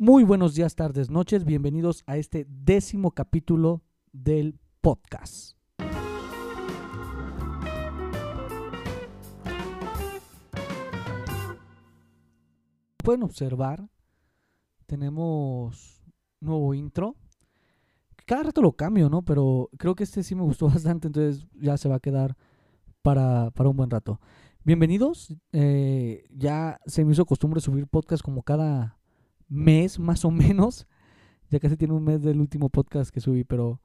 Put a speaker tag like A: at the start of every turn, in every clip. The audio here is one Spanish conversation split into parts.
A: Muy buenos días, tardes, noches. Bienvenidos a este décimo capítulo del podcast. Pueden observar, tenemos nuevo intro. Cada rato lo cambio, ¿no? Pero creo que este sí me gustó bastante, entonces ya se va a quedar para, para un buen rato. Bienvenidos. eh, ya se me hizo costumbre subir podcast como cada mes, más o menos. Ya casi tiene un mes del último podcast que subí, pero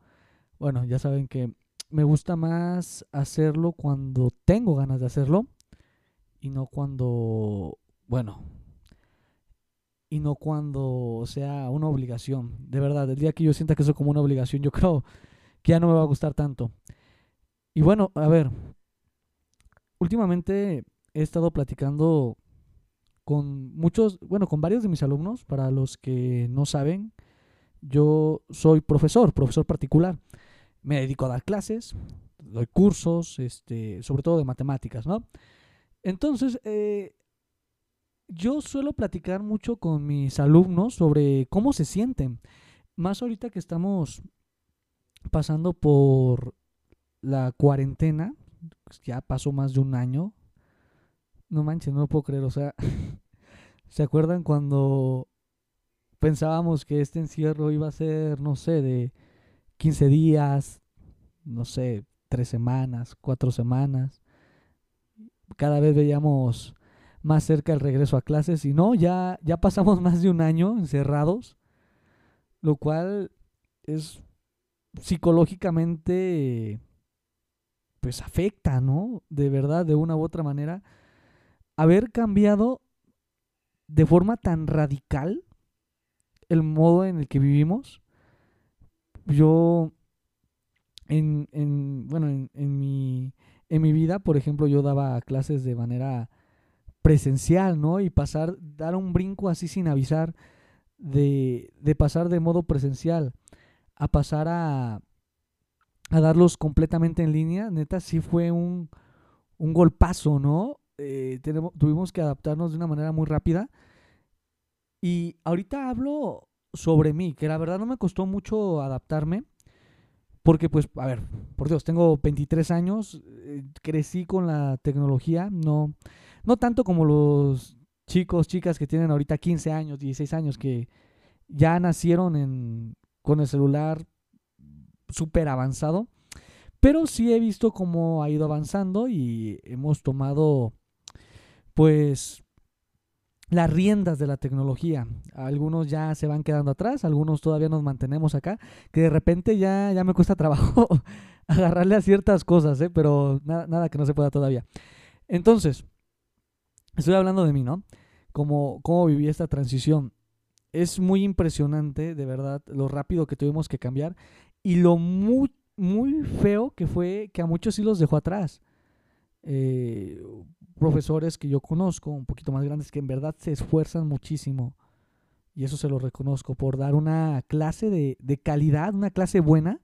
A: bueno, ya saben que me gusta más hacerlo cuando tengo ganas de hacerlo y no cuando, bueno, y no cuando sea una obligación. De verdad, el día que yo sienta que eso es como una obligación, yo creo que ya no me va a gustar tanto. Y bueno, a ver, últimamente he estado platicando con muchos, bueno, con varios de mis alumnos, para los que no saben, yo soy profesor, profesor particular. Me dedico a dar clases, doy cursos, este, sobre todo de matemáticas, ¿no? Entonces, eh, yo suelo platicar mucho con mis alumnos sobre cómo se sienten. Más ahorita que estamos pasando por la cuarentena, pues ya pasó más de un año. No manches, no lo puedo creer. O sea, ¿se acuerdan cuando pensábamos que este encierro iba a ser, no sé, de 15 días, no sé, tres semanas, cuatro semanas? Cada vez veíamos más cerca el regreso a clases y no, ya, ya pasamos más de un año encerrados, lo cual es psicológicamente pues afecta, ¿no? De verdad, de una u otra manera, haber cambiado de forma tan radical el modo en el que vivimos. Yo, en, en bueno, en, en mi, en mi vida, por ejemplo, yo daba clases de manera presencial, ¿no? Y pasar, dar un brinco así sin avisar, de, de pasar de modo presencial a pasar a, a darlos completamente en línea, neta, sí fue un, un golpazo, ¿no? Eh, tuvimos que adaptarnos de una manera muy rápida. Y ahorita hablo sobre mí, que la verdad no me costó mucho adaptarme. Porque pues, a ver, por Dios, tengo 23 años, eh, crecí con la tecnología, no, no tanto como los chicos, chicas que tienen ahorita 15 años, 16 años, que ya nacieron en, con el celular súper avanzado. Pero sí he visto cómo ha ido avanzando y hemos tomado, pues, las riendas de la tecnología. Algunos ya se van quedando atrás, algunos todavía nos mantenemos acá, que de repente ya, ya me cuesta trabajo agarrarle a ciertas cosas, ¿eh? pero nada, nada que no se pueda todavía. Entonces, estoy hablando de mí, ¿no? Cómo, cómo viví esta transición. Es muy impresionante, de verdad, lo rápido que tuvimos que cambiar y lo muy, muy feo que fue que a muchos sí los dejó atrás. Eh, profesores que yo conozco, un poquito más grandes, que en verdad se esfuerzan muchísimo. Y eso se lo reconozco por dar una clase de, de calidad, una clase buena.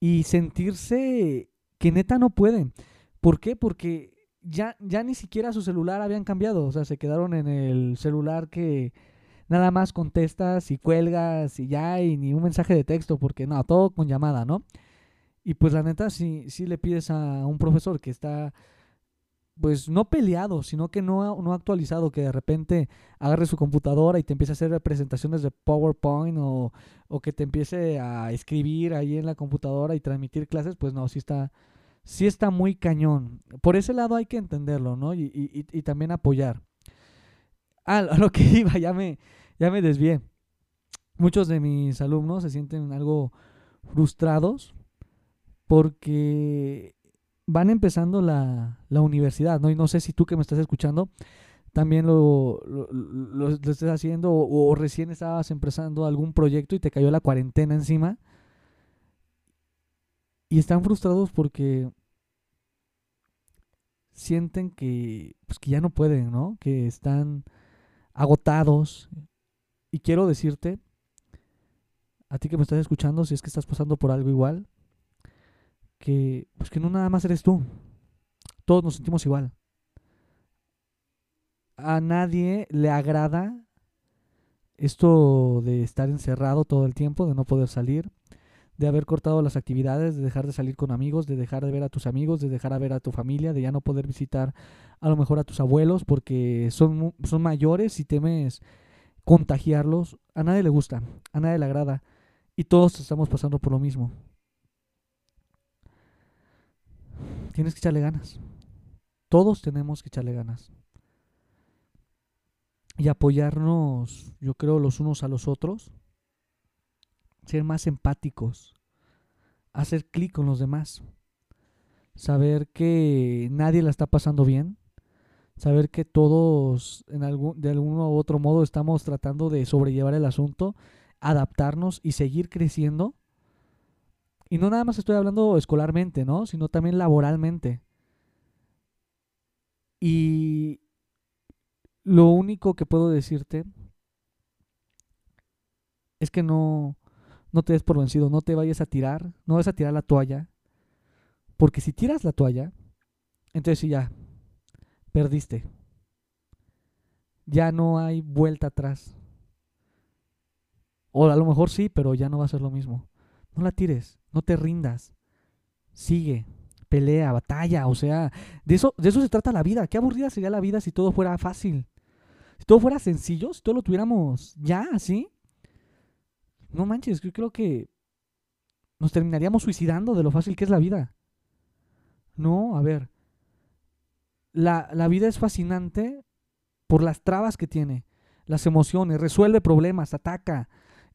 A: Y sentirse que neta no pueden. ¿Por qué? Porque ya, ya ni siquiera su celular habían cambiado. O sea, se quedaron en el celular que nada más contestas y cuelgas y ya, y ni un mensaje de texto, porque no, todo con llamada, ¿no? Y pues la neta, si, si le pides a un profesor que está, pues no peleado, sino que no, no actualizado, que de repente agarre su computadora y te empiece a hacer presentaciones de PowerPoint o, o que te empiece a escribir ahí en la computadora y transmitir clases, pues no, sí está, sí está muy cañón. Por ese lado hay que entenderlo, ¿no? Y, y, y- también apoyar. Ah, lo que iba, ya me, ya me desvié. Muchos de mis alumnos se sienten algo frustrados porque van empezando la, la universidad, ¿no? Y no sé si tú que me estás escuchando también lo, lo, lo- estés haciendo o, o recién estabas empezando algún proyecto y te cayó la cuarentena encima. Y están frustrados porque sienten que, pues, que ya no pueden, ¿no? Que están agotados. Y quiero decirte, a ti que me estás escuchando, si es que estás pasando por algo igual, que pues que no nada más eres tú. Todos nos sentimos igual. A nadie le agrada esto de estar encerrado todo el tiempo, de no poder salir, de haber cortado las actividades, de dejar de salir con amigos, de dejar de ver a tus amigos, de dejar de ver a tu familia, de ya no poder visitar a lo mejor a tus abuelos porque son, son mayores y temes contagiarlos. A nadie le gusta, a nadie le agrada y todos estamos pasando por lo mismo. Tienes que echarle ganas. Todos tenemos que echarle ganas. Y apoyarnos, yo creo, los unos a los otros ser más empáticos, hacer clic con los demás, saber que nadie la está pasando bien, saber que todos en de algún u otro modo estamos tratando de sobrellevar el asunto, adaptarnos y seguir creciendo. Y no nada más estoy hablando escolarmente, ¿no? Sino también laboralmente. Y lo único que puedo decirte es que no, no te des por vencido, no te vayas a tirar, no vas a tirar la toalla, porque si tiras la toalla, entonces sí ya, perdiste. Ya no hay vuelta atrás. O a lo mejor sí, pero ya no va a ser lo mismo. No la tires, no te rindas. Sigue, pelea, batalla, o sea, de eso, de eso se trata la vida. Qué aburrida sería la vida si todo fuera fácil. Si todo fuera sencillo, si todo lo tuviéramos ya, así no manches, yo creo que nos terminaríamos suicidando de lo fácil que es la vida. No, a ver. La, la vida es fascinante por las trabas que tiene, las emociones, resuelve problemas, ataca,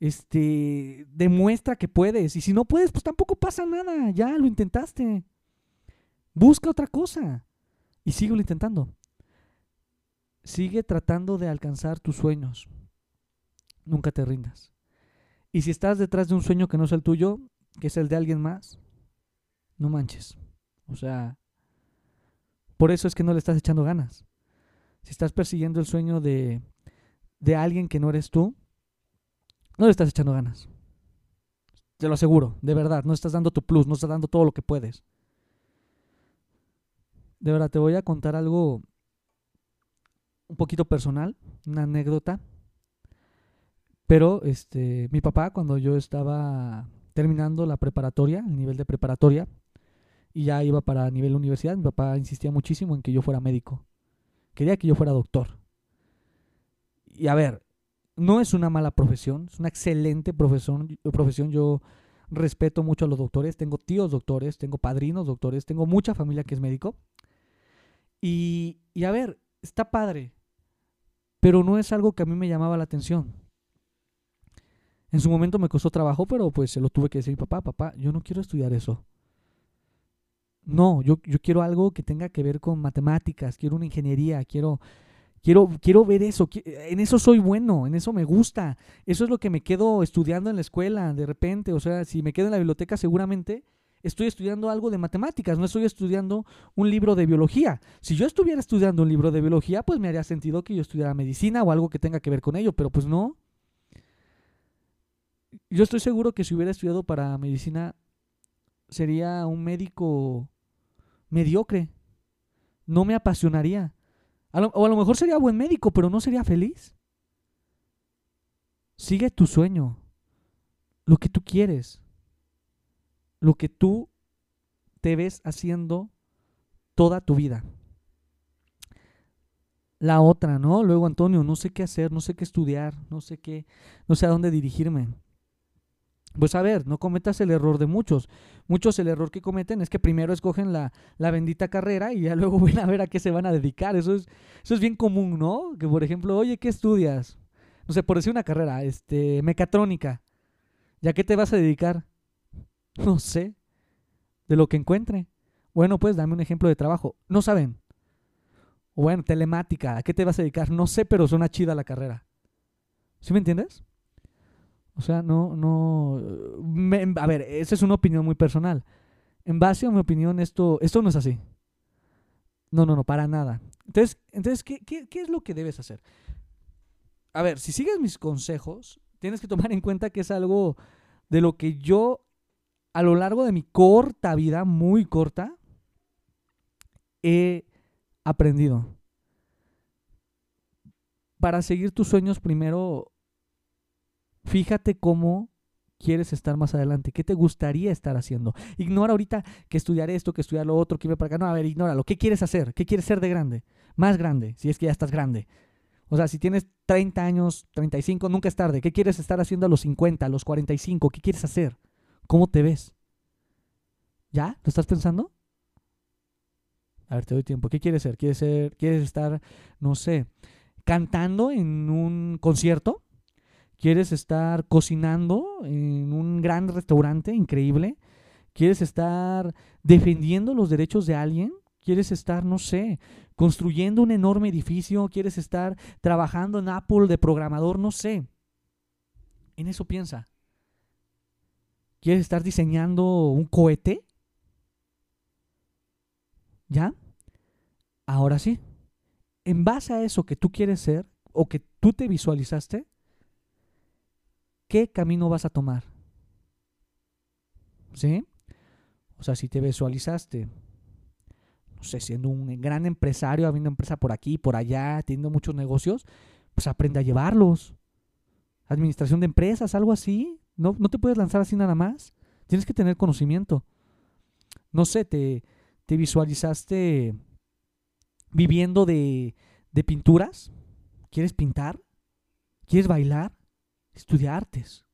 A: este, demuestra que puedes. Y si no puedes, pues tampoco pasa nada, ya lo intentaste. Busca otra cosa y sigue intentando. Sigue tratando de alcanzar tus sueños. Nunca te rindas. Y si estás detrás de un sueño que no es el tuyo, que es el de alguien más, no manches. O sea, por eso es que no le estás echando ganas. Si estás persiguiendo el sueño de, de alguien que no eres tú, no le estás echando ganas. Te lo aseguro, de verdad, no estás dando tu plus, no estás dando todo lo que puedes. De verdad, te voy a contar algo un poquito personal, una anécdota. Pero este, mi papá, cuando yo estaba terminando la preparatoria, el nivel de preparatoria, y ya iba para nivel universidad, mi papá insistía muchísimo en que yo fuera médico. Quería que yo fuera doctor. Y a ver, no es una mala profesión, es una excelente profesión. profesión. Yo respeto mucho a los doctores, tengo tíos doctores, tengo padrinos doctores, tengo mucha familia que es médico. Y, y a ver, está padre, pero no es algo que a mí me llamaba la atención. En su momento me costó trabajo, pero pues se lo tuve que decir, papá, papá, yo no quiero estudiar eso. No, yo, yo quiero algo que tenga que ver con matemáticas, quiero una ingeniería, quiero, quiero, quiero ver eso, en eso soy bueno, en eso me gusta, eso es lo que me quedo estudiando en la escuela de repente, o sea, si me quedo en la biblioteca seguramente estoy estudiando algo de matemáticas, no estoy estudiando un libro de biología. Si yo estuviera estudiando un libro de biología, pues me haría sentido que yo estudiara medicina o algo que tenga que ver con ello, pero pues no yo estoy seguro que si hubiera estudiado para medicina sería un médico mediocre. No me apasionaría. O a lo mejor sería buen médico, pero no sería feliz. Sigue tu sueño, lo que tú quieres, lo que tú te ves haciendo toda tu vida. La otra, ¿no? Luego, Antonio, no sé qué hacer, no sé qué estudiar, no sé qué, no sé a dónde dirigirme. Pues a ver, no cometas el error de muchos. Muchos el error que cometen es que primero escogen la, bendita carrera y ya luego van a ver a qué se van a dedicar. Eso es, eso es bien común, ¿no? Que por ejemplo, oye, ¿qué estudias? No sé, por decir una carrera, este, mecatrónica. ¿Ya qué te vas a dedicar? No sé. De lo que encuentre. Bueno, pues dame un ejemplo de trabajo. No saben. Bueno, telemática. ¿A qué te vas a dedicar? No sé, pero suena chida la carrera. ¿Sí me entiendes? O sea, no, no... a ver, esa es una opinión muy personal. En base a mi opinión, esto, esto no es así. No, no, no, para nada. Entonces, entonces ¿qué, qué es lo que debes hacer? A ver, si sigues mis consejos, tienes que tomar en cuenta que es algo de lo que yo, a lo largo de mi corta vida, muy corta, he aprendido. Para seguir tus sueños, primero Fíjate cómo quieres estar más adelante, qué te gustaría estar haciendo. Ignora ahorita que estudiar esto, que estudiar lo otro, que irme para acá. No, a ver, ignóralo. ¿Qué quieres hacer? ¿Qué quieres ser de grande? Más grande, si es que ya estás grande. O sea, si tienes 30 años, 35, nunca es tarde. ¿Qué quieres estar haciendo a los 50, a los 45? ¿Qué quieres hacer? ¿Cómo te ves? ¿Ya? ¿Lo estás pensando? A ver, te doy tiempo. ¿Qué quieres ser? ¿Quieres ser, quieres estar, no sé, cantando en un concierto? ¿Quieres estar cocinando en un gran restaurante increíble? ¿Quieres estar defendiendo los derechos de alguien? ¿Quieres estar, no sé, construyendo un enorme edificio? ¿Quieres estar trabajando en Apple de programador? No sé. En eso piensa. ¿Quieres estar diseñando un cohete? ¿Ya? Ahora sí. En base a eso que tú quieres ser o que tú te visualizaste, ¿qué camino vas a tomar? ¿Sí? O sea, si te visualizaste, no sé, siendo un gran empresario, habiendo empresa por aquí, por allá, teniendo muchos negocios, pues aprende a llevarlos. Administración de empresas, algo así. No, no te puedes lanzar así nada más. Tienes que tener conocimiento. No sé, te, te visualizaste viviendo de, de pinturas. ¿Quieres pintar? ¿Quieres bailar? Estudia artes.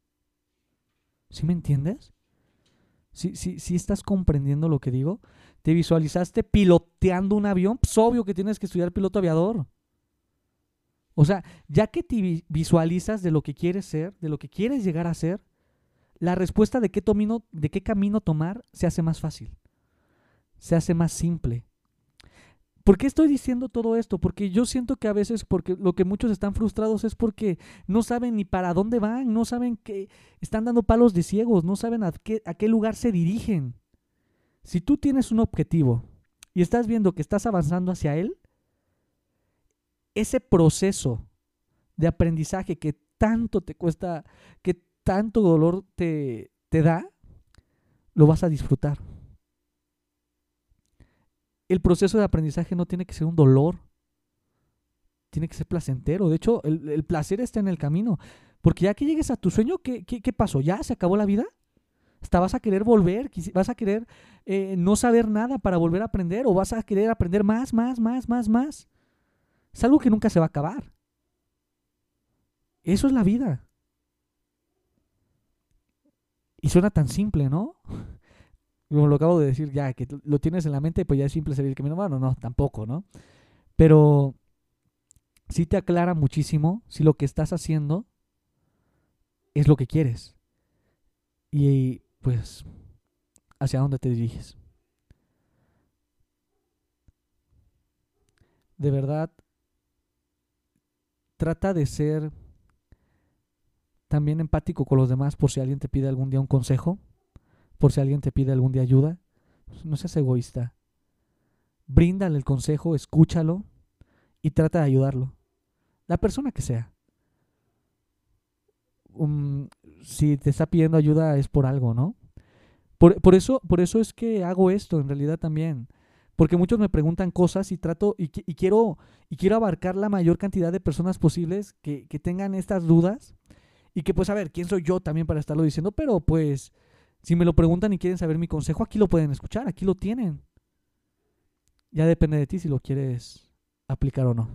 A: ¿Sí me entiendes? ¿Sí, sí, sí estás comprendiendo lo que digo? ¿Te visualizaste piloteando un avión? Pues obvio que tienes que estudiar piloto aviador. O sea, ya que te visualizas de lo que quieres ser, de lo que quieres llegar a ser, la respuesta de qué, tomino, de qué camino tomar se hace más fácil se hace más simple. ¿Por qué estoy diciendo todo esto? Porque yo siento que a veces porque lo que muchos están frustrados es porque no saben ni para dónde van, no saben que están dando palos de ciegos, no saben a qué, a qué lugar se dirigen. Si tú tienes un objetivo y estás viendo que estás avanzando hacia él, ese proceso de aprendizaje que tanto te cuesta, que tanto dolor te, te da, lo vas a disfrutar el proceso de aprendizaje no tiene que ser un dolor, tiene que ser placentero. De hecho, el, placer está en el camino. Porque ya que llegues a tu sueño, ¿qué, qué, pasó? ¿Ya se acabó la vida? ¿Hasta vas a querer volver? ¿Vas a querer eh, no saber nada para volver a aprender? ¿O vas a querer aprender más, más, más, más, más? Es algo que nunca se va a acabar. Eso es la vida. Y suena tan simple, ¿no? Como lo acabo de decir, ya que lo tienes en la mente, pues ya es simple salir el camino. Bueno, no, tampoco, ¿no? Pero sí te aclara muchísimo si lo que estás haciendo es lo que quieres. Y pues, hacia dónde te diriges. De verdad, trata de ser también empático con los demás por si alguien te pide algún día un consejo por si alguien te pide algún día ayuda. No seas egoísta. Bríndale el consejo, escúchalo y trata de ayudarlo. La persona que sea. Um, si te está pidiendo ayuda es por algo, ¿no? Por, eso, por eso es que hago esto en realidad también. Porque muchos me preguntan cosas y trato y, quiero, y quiero abarcar la mayor cantidad de personas posibles que, que tengan estas dudas. Y que pues a ver, ¿quién soy yo también para estarlo diciendo? Pero pues si me lo preguntan y quieren saber mi consejo, aquí lo pueden escuchar, aquí lo tienen. Ya depende de ti si lo quieres aplicar o no.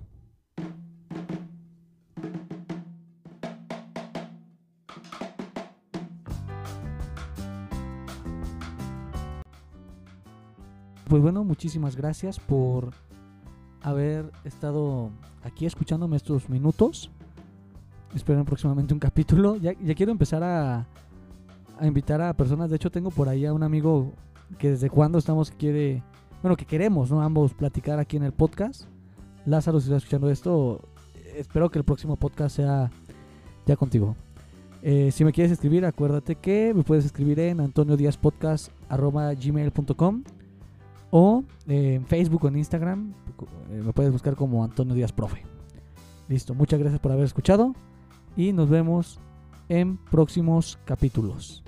A: Pues bueno, muchísimas gracias por haber estado aquí escuchándome estos minutos. Espero próximamente un capítulo. Ya, ya quiero empezar a, a invitar a personas. De hecho, tengo por ahí a un amigo que desde cuando estamos quiere, bueno, que queremos, ¿no? Ambos platicar aquí en el podcast. Lázaro, si estás escuchando esto, espero que el próximo podcast sea ya contigo. Eh, si me quieres escribir, acuérdate que me puedes escribir en antoniodiaspodcast.gmail.com o eh, en Facebook o en Instagram. Eh, me puedes buscar como Antonio Díaz Profe. Listo, muchas gracias por haber escuchado y nos vemos en próximos capítulos.